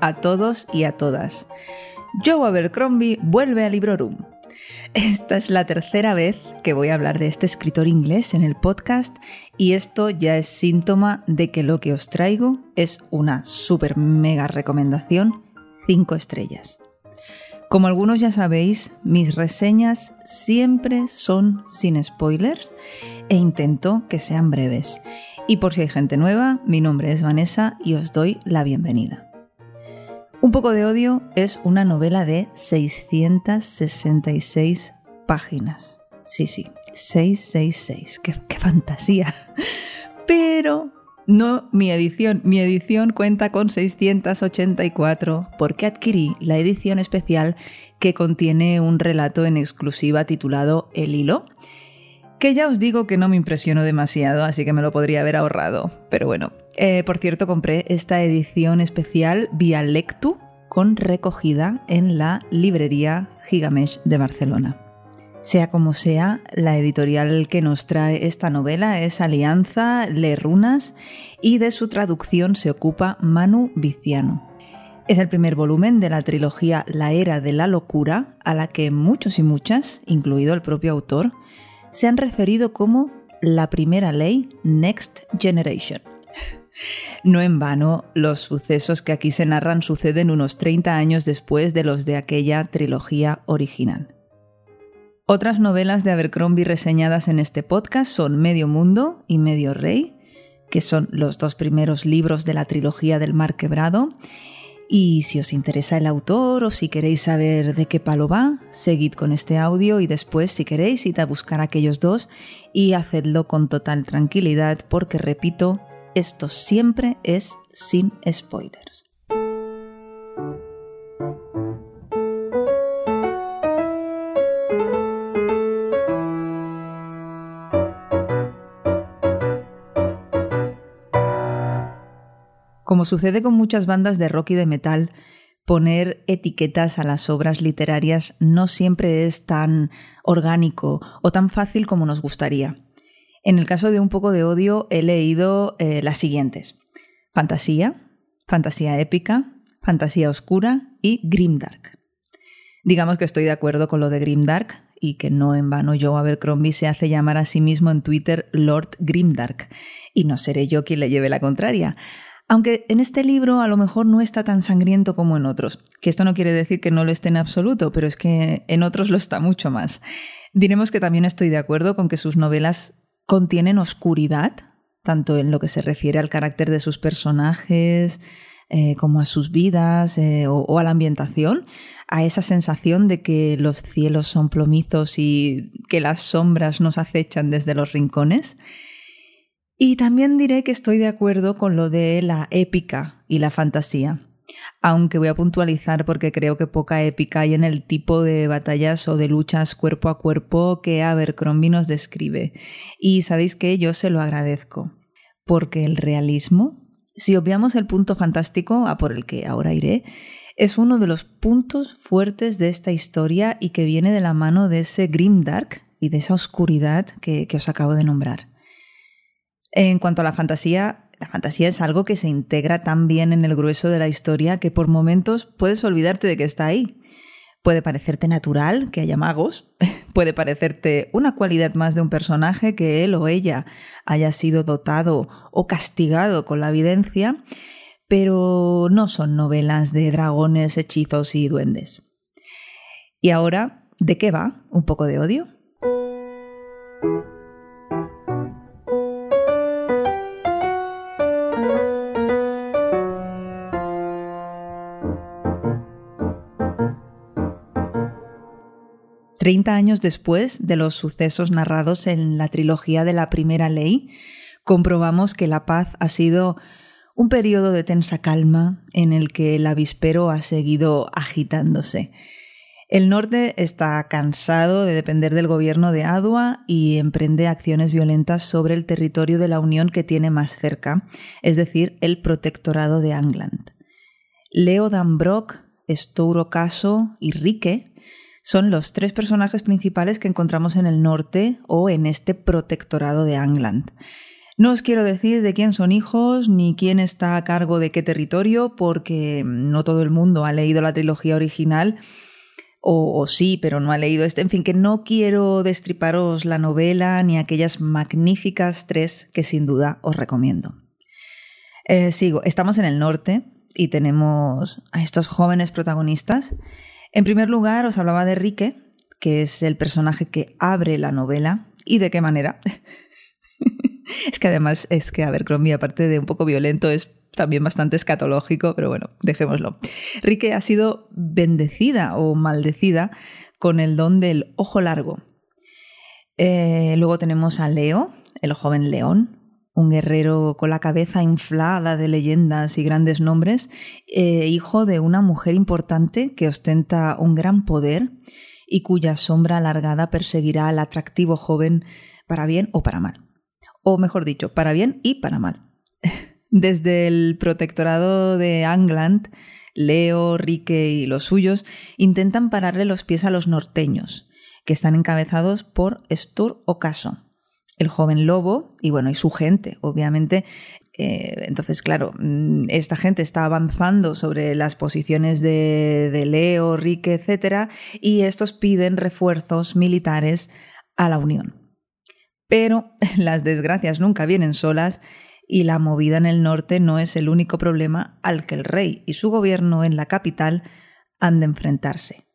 A todos y a todas. Joe Abercrombie vuelve a Librorum. Esta es la tercera vez que voy a hablar de este escritor inglés en el podcast y esto ya es síntoma de que lo que os traigo es una super mega recomendación 5 estrellas. Como algunos ya sabéis, mis reseñas siempre son sin spoilers e intento que sean breves. Y por si hay gente nueva, mi nombre es Vanessa y os doy la bienvenida. Un poco de odio es una novela de 666 páginas. Sí, sí, 666. ¡Qué, qué fantasía! Pero no mi edición. Mi edición cuenta con 684 porque adquirí la edición especial que contiene un relato en exclusiva titulado El hilo. Que ya os digo que no me impresionó demasiado, así que me lo podría haber ahorrado. Pero bueno, eh, por cierto, compré esta edición especial vía Lectu con recogida en la librería Gigamesh de Barcelona. Sea como sea, la editorial que nos trae esta novela es Alianza Le Runas y de su traducción se ocupa Manu Viciano. Es el primer volumen de la trilogía La Era de la Locura, a la que muchos y muchas, incluido el propio autor, se han referido como la primera ley Next Generation. No en vano, los sucesos que aquí se narran suceden unos 30 años después de los de aquella trilogía original. Otras novelas de Abercrombie reseñadas en este podcast son Medio Mundo y Medio Rey, que son los dos primeros libros de la trilogía del Mar Quebrado, y si os interesa el autor o si queréis saber de qué palo va, seguid con este audio y después, si queréis, id a buscar aquellos dos y hacedlo con total tranquilidad porque, repito, esto siempre es sin spoilers. Como sucede con muchas bandas de rock y de metal, poner etiquetas a las obras literarias no siempre es tan orgánico o tan fácil como nos gustaría. En el caso de un poco de odio he leído eh, las siguientes. Fantasía, fantasía épica, fantasía oscura y grimdark. Digamos que estoy de acuerdo con lo de grimdark y que no en vano Joe Abercrombie se hace llamar a sí mismo en Twitter Lord Grimdark, y no seré yo quien le lleve la contraria. Aunque en este libro a lo mejor no está tan sangriento como en otros, que esto no quiere decir que no lo esté en absoluto, pero es que en otros lo está mucho más. Diremos que también estoy de acuerdo con que sus novelas contienen oscuridad, tanto en lo que se refiere al carácter de sus personajes, eh, como a sus vidas eh, o, o, a la ambientación, a esa sensación de que los cielos son plomizos y que las sombras nos acechan desde los rincones. Y también diré que estoy de acuerdo con lo de la épica y la fantasía, aunque voy a puntualizar porque creo que poca épica hay en el tipo de batallas o de luchas cuerpo a cuerpo que Abercrombie nos describe. Y sabéis que yo se lo agradezco, porque el realismo, si obviamos el punto fantástico, a por el que ahora iré, es uno de los puntos fuertes de esta historia y que viene de la mano de ese grimdark y de esa oscuridad que, que os acabo de nombrar. En cuanto a la fantasía, la fantasía es algo que se integra tan bien en el grueso de la historia que por momentos puedes olvidarte de que está ahí. Puede parecerte natural que haya magos, puede parecerte una cualidad más de un personaje que él o ella haya sido dotado o castigado con la evidencia, pero no son novelas de dragones, hechizos y duendes. Y ahora, ¿de qué va? ¿Un poco de odio? Treinta años después de los sucesos narrados en la trilogía de la Primera Ley, comprobamos que la paz ha sido un periodo de tensa calma en el que el avispero ha seguido agitándose. El norte está cansado de depender del gobierno de Adua y emprende acciones violentas sobre el territorio de la Unión que tiene más cerca, es decir, el protectorado de Angland. Leo Danbrock, Stouro Caso y Rique son los tres personajes principales que encontramos en el norte o en este protectorado de Angland. No os quiero decir de quién son hijos ni quién está a cargo de qué territorio, porque no todo el mundo ha leído la trilogía original o, sí, pero no ha leído este. En fin, que no quiero destriparos la novela ni aquellas magníficas tres que sin duda os recomiendo. Eh, sigo, estamos en el norte y tenemos a estos jóvenes protagonistas. En primer lugar, os hablaba de Rique, que es el personaje que abre la novela. ¿Y de qué manera? es que además es que, a ver, Crombie, aparte de un poco violento, es también bastante escatológico, pero bueno, dejémoslo. Rique ha sido bendecida o maldecida con el don del ojo largo. Eh, luego tenemos a Leo, el joven león, un guerrero con la cabeza inflada de leyendas y grandes nombres, eh, hijo de una mujer importante que ostenta un gran poder y cuya sombra alargada perseguirá al atractivo joven para bien o para mal. O mejor dicho, para bien y para mal. Desde el protectorado de Angland, Leo, Rique y los suyos intentan pararle los pies a los norteños, que están encabezados por Stur Ocaso, el joven lobo y bueno, y su gente, obviamente. Eh, entonces, claro, mm, esta gente está avanzando sobre las posiciones de, de Leo, Rique, etc. Y estos piden refuerzos militares a la Unión. Pero las desgracias nunca vienen solas y la movida en el norte no es el único problema al que el rey y su gobierno en la capital han de enfrentarse.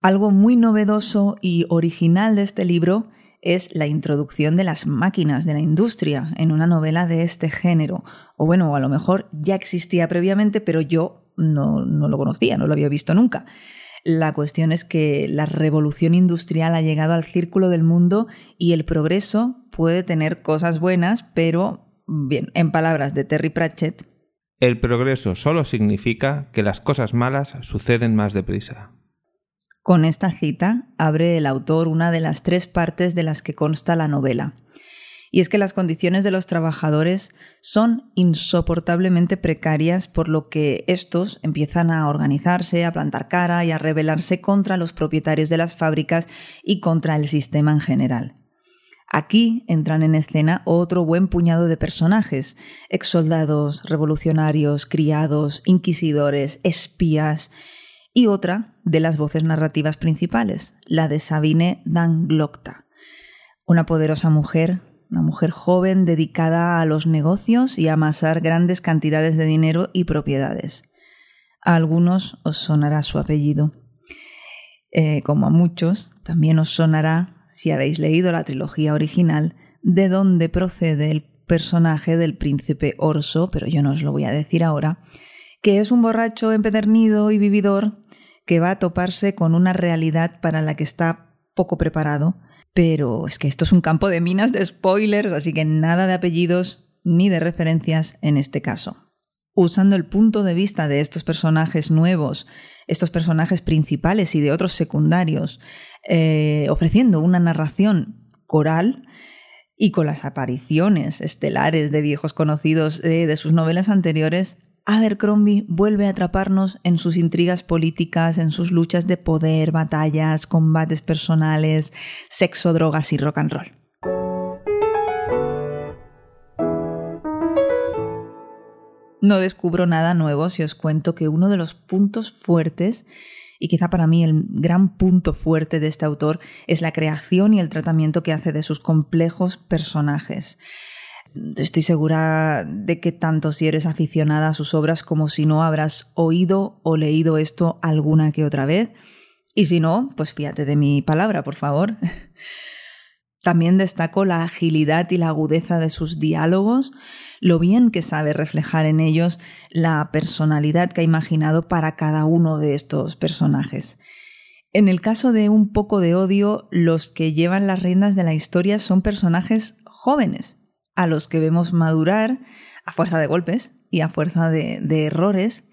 Algo muy novedoso y original de este libro es la introducción de las máquinas de la industria en una novela de este género. O bueno, a lo mejor ya existía previamente, pero yo no, no lo conocía, no lo había visto nunca. La cuestión es que la revolución industrial ha llegado al círculo del mundo y el progreso puede tener cosas buenas, pero bien, en palabras de Terry Pratchett, el progreso solo significa que las cosas malas suceden más deprisa. Con esta cita abre el autor una de las tres partes de las que consta la novela. Y es que las condiciones de los trabajadores son insoportablemente precarias, por lo que estos empiezan a organizarse, a plantar cara y a rebelarse contra los propietarios de las fábricas y contra el sistema en general. Aquí entran en escena otro buen puñado de personajes, exsoldados, revolucionarios, criados, inquisidores, espías, y otra de las voces narrativas principales, la de Sabine Danglocta, una poderosa mujer una mujer joven dedicada a los negocios y a amasar grandes cantidades de dinero y propiedades. A algunos os sonará su apellido. Eh, como a muchos, también os sonará, si habéis leído la trilogía original, de dónde procede el personaje del príncipe Orso, pero yo no os lo voy a decir ahora, que es un borracho empedernido y vividor que va a toparse con una realidad para la que está poco preparado pero es que esto es un campo de minas de spoilers, así que nada de apellidos ni de referencias en este caso. Usando el punto de vista de estos personajes nuevos, estos personajes principales y de otros secundarios, eh, ofreciendo una narración coral y con las apariciones estelares de viejos conocidos eh, de sus novelas anteriores, Abercrombie vuelve a atraparnos en sus intrigas políticas, en sus luchas de poder, batallas, combates personales, sexo, drogas y rock and roll. No descubro nada nuevo si os cuento que uno de los puntos fuertes, y quizá para mí el gran punto fuerte de este autor, es la creación y el tratamiento que hace de sus complejos personajes. Estoy segura de que tanto si eres aficionada a sus obras como si no habrás oído o leído esto alguna que otra vez. Y si no, pues fíjate de mi palabra, por favor. También destaco la agilidad y la agudeza de sus diálogos, lo bien que sabe reflejar en ellos la personalidad que ha imaginado para cada uno de estos personajes. En el caso de Un poco de odio, los que llevan las riendas de la historia son personajes jóvenes, a los que vemos madurar, a fuerza de golpes y a fuerza de, errores.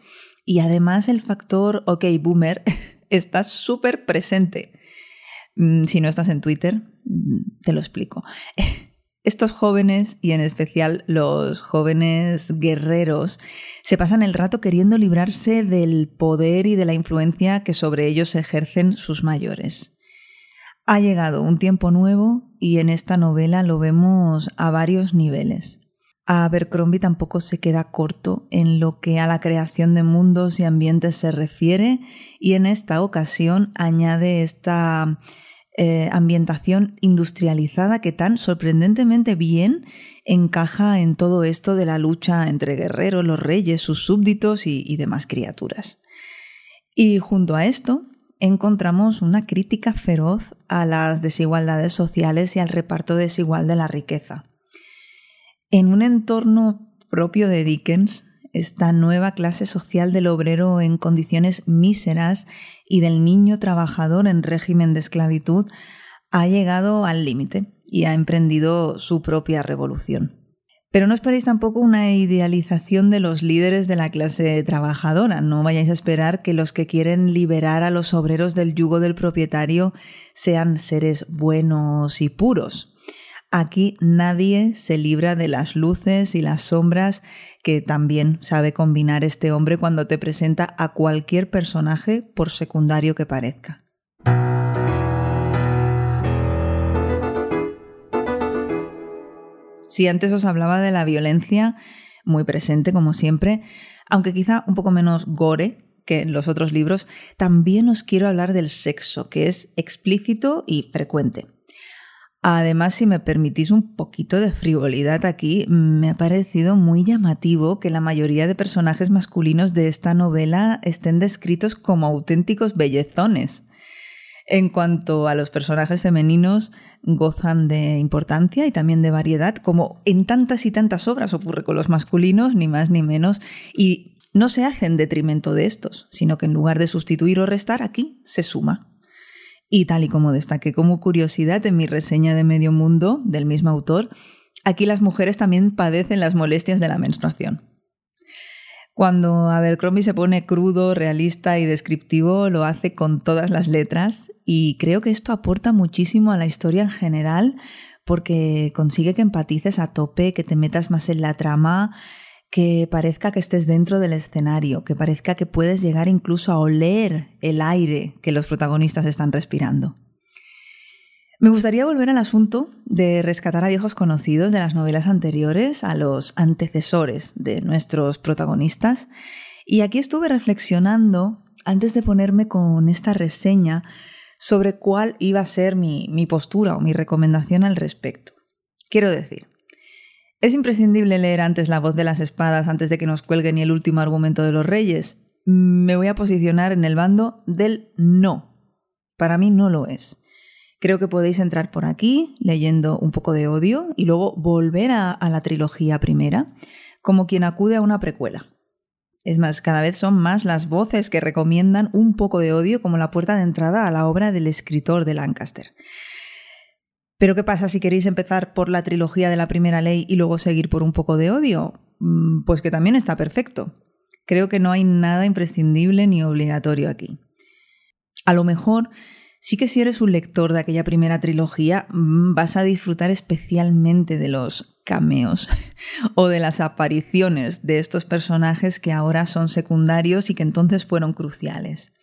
Y además el factor OK Boomer está súper presente. Mm, si no estás en Twitter, mm, te lo explico. Estos jóvenes, y en especial los jóvenes guerreros, se pasan el rato queriendo librarse del poder y de la influencia que sobre ellos ejercen sus mayores. Ha llegado un tiempo nuevo y en esta novela lo vemos a varios niveles. Abercrombie tampoco se queda corto en lo que a la creación de mundos y ambientes se refiere y en esta ocasión añade esta eh, ambientación industrializada que tan sorprendentemente bien encaja en todo esto de la lucha entre guerreros, los reyes, sus súbditos y demás criaturas. Y junto a esto encontramos una crítica feroz a las desigualdades sociales y al reparto desigual de la riqueza. En un entorno propio de Dickens, esta nueva clase social del obrero en condiciones míseras y del niño trabajador en régimen de esclavitud ha llegado al límite y ha emprendido su propia revolución. Pero no esperéis tampoco una idealización de los líderes de la clase trabajadora. No vayáis a esperar que los que quieren liberar a los obreros del yugo del propietario sean seres buenos y puros. Aquí nadie se libra de las luces y las sombras que también sabe combinar este hombre cuando te presenta a cualquier personaje por secundario que parezca. Si antes os hablaba de la violencia, muy presente como siempre, aunque quizá un poco menos gore que en los otros libros, también os quiero hablar del sexo, que es explícito y frecuente. Además, si me permitís un poquito de frivolidad aquí, me ha parecido muy llamativo que la mayoría de personajes masculinos de esta novela estén descritos como auténticos bellezones. En cuanto a los personajes femeninos, gozan de importancia y también de variedad, como en tantas y tantas obras ocurre con los masculinos, ni más ni menos, y no se hace en detrimento de estos, sino que en lugar de sustituir o restar, aquí se suma. Y tal y como destaqué como curiosidad en mi reseña de Medio Mundo del mismo autor, aquí las mujeres también padecen las molestias de la menstruación. Cuando Abercrombie se pone crudo, realista y descriptivo, lo hace con todas las letras y creo que esto aporta muchísimo a la historia en general porque consigue que empatices a tope, que te metas más en la trama que parezca que estés dentro del escenario, que parezca que puedes llegar incluso a oler el aire que los protagonistas están respirando. Me gustaría volver al asunto de rescatar a viejos conocidos de las novelas anteriores, a los antecesores de nuestros protagonistas, y aquí estuve reflexionando, antes de ponerme con esta reseña, sobre cuál iba a ser mi, mi postura o mi recomendación al respecto. Quiero decir, ¿Es imprescindible leer antes La voz de las espadas antes de que nos cuelgue ni el último argumento de los reyes? Me voy a posicionar en el bando del no. Para mí no lo es. Creo que podéis entrar por aquí leyendo un poco de odio y luego volver a, a la trilogía primera como quien acude a una precuela. Es más, cada vez son más las voces que recomiendan un poco de odio como la puerta de entrada a la obra del escritor de Lancaster. Pero ¿qué pasa si queréis empezar por la trilogía de la primera ley y luego seguir por un poco de odio? Mm, pues que también está perfecto. Creo que no hay nada imprescindible ni obligatorio aquí. A lo mejor sí que si eres un lector de aquella primera trilogía mm, vas a disfrutar especialmente de los cameos o de las apariciones de estos personajes que ahora son secundarios y que entonces fueron cruciales.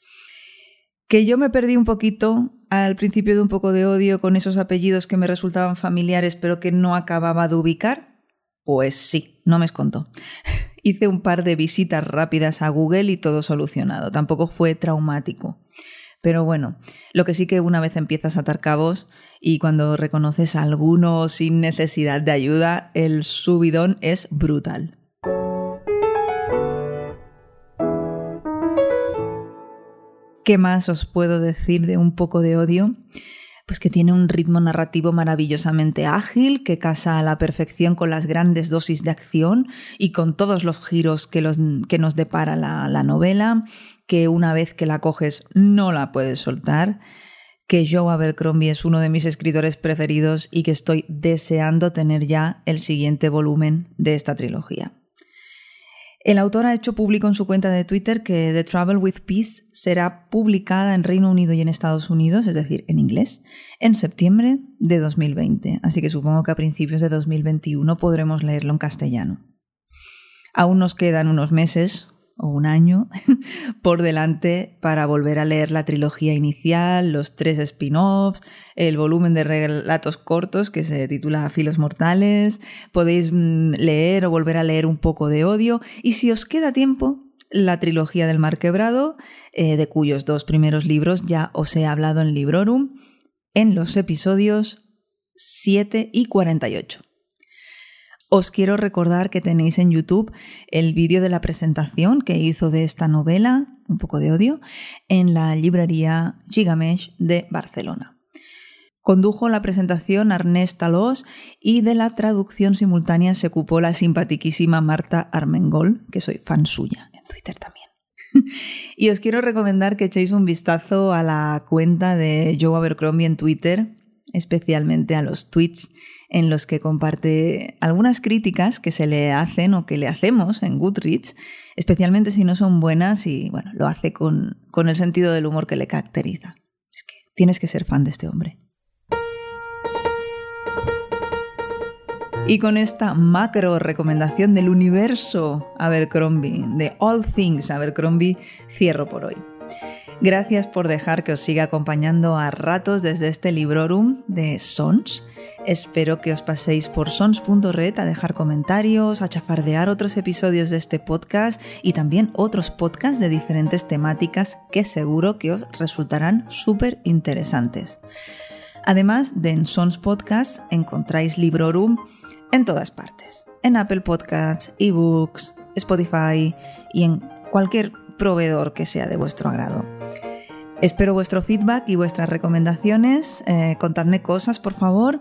Que yo me perdí un poquito al principio de un poco de odio con esos apellidos que me resultaban familiares pero que no acababa de ubicar. Pues sí, no me escontó. Hice un par de visitas rápidas a Google y todo solucionado. Tampoco fue traumático. Pero bueno, lo que sí que una vez empiezas a atar cabos y cuando reconoces a alguno sin necesidad de ayuda, el subidón es brutal. ¿Qué más os puedo decir de un poco de odio? Pues que tiene un ritmo narrativo maravillosamente ágil, que casa a la perfección con las grandes dosis de acción y con todos los giros que, nos depara la, la novela, que una vez que la coges no la puedes soltar, que Joe Abercrombie es uno de mis escritores preferidos y que estoy deseando tener ya el siguiente volumen de esta trilogía. El autor ha hecho público en su cuenta de Twitter que The Travel with Peace será publicada en Reino Unido y en Estados Unidos, es decir, en inglés, en septiembre de 2020. Así que supongo que a principios de 2021 podremos leerlo en castellano. Aún nos quedan unos meses, o un año por delante para volver a leer la trilogía inicial, los tres spin-offs, el volumen de relatos cortos que se titula Filos Mortales, podéis mm, leer o volver a leer un poco de odio y si os queda tiempo, la trilogía del Mar Quebrado, eh, de cuyos dos primeros libros ya os he hablado en Librorum, en los episodios 7 y 48. Os quiero recordar que tenéis en YouTube el vídeo de la presentación que hizo de esta novela, Un poco de odio, en la librería Gigamesh de Barcelona. Condujo la presentación Arnés Talós y de la traducción simultánea se ocupó la simpatiquísima Marta Armengol, que soy fan suya en Twitter también. y os quiero recomendar que echéis un vistazo a la cuenta de Joe Abercrombie en Twitter, especialmente a los tweets en los que comparte algunas críticas que se le hacen o que le hacemos en Goodreads, especialmente si no son buenas y bueno, lo hace con, con el sentido del humor que le caracteriza. Es que tienes que ser fan de este hombre. Y con esta macro recomendación del universo Abercrombie, de All Things Abercrombie, cierro por hoy. Gracias por dejar que os siga acompañando a ratos desde este librorum de Sons Espero que os paséis por sons.red a dejar comentarios, a chafardear otros episodios de este podcast y también otros podcasts de diferentes temáticas que seguro que os resultarán súper interesantes. Además de en Sons Podcast encontráis Librorum en todas partes, en Apple Podcasts, eBooks, Spotify y en cualquier proveedor que sea de vuestro agrado. Espero vuestro feedback y vuestras recomendaciones. Eh, contadme cosas, por favor.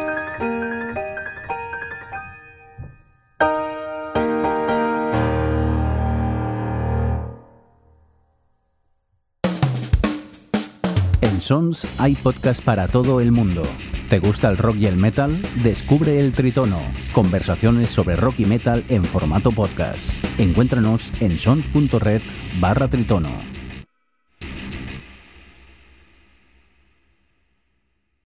Sons hay podcast para todo el mundo. ¿Te gusta el rock y el metal? Descubre el Tritono. Conversaciones sobre rock y metal en formato podcast. Encuéntranos en sons.red barra Tritono.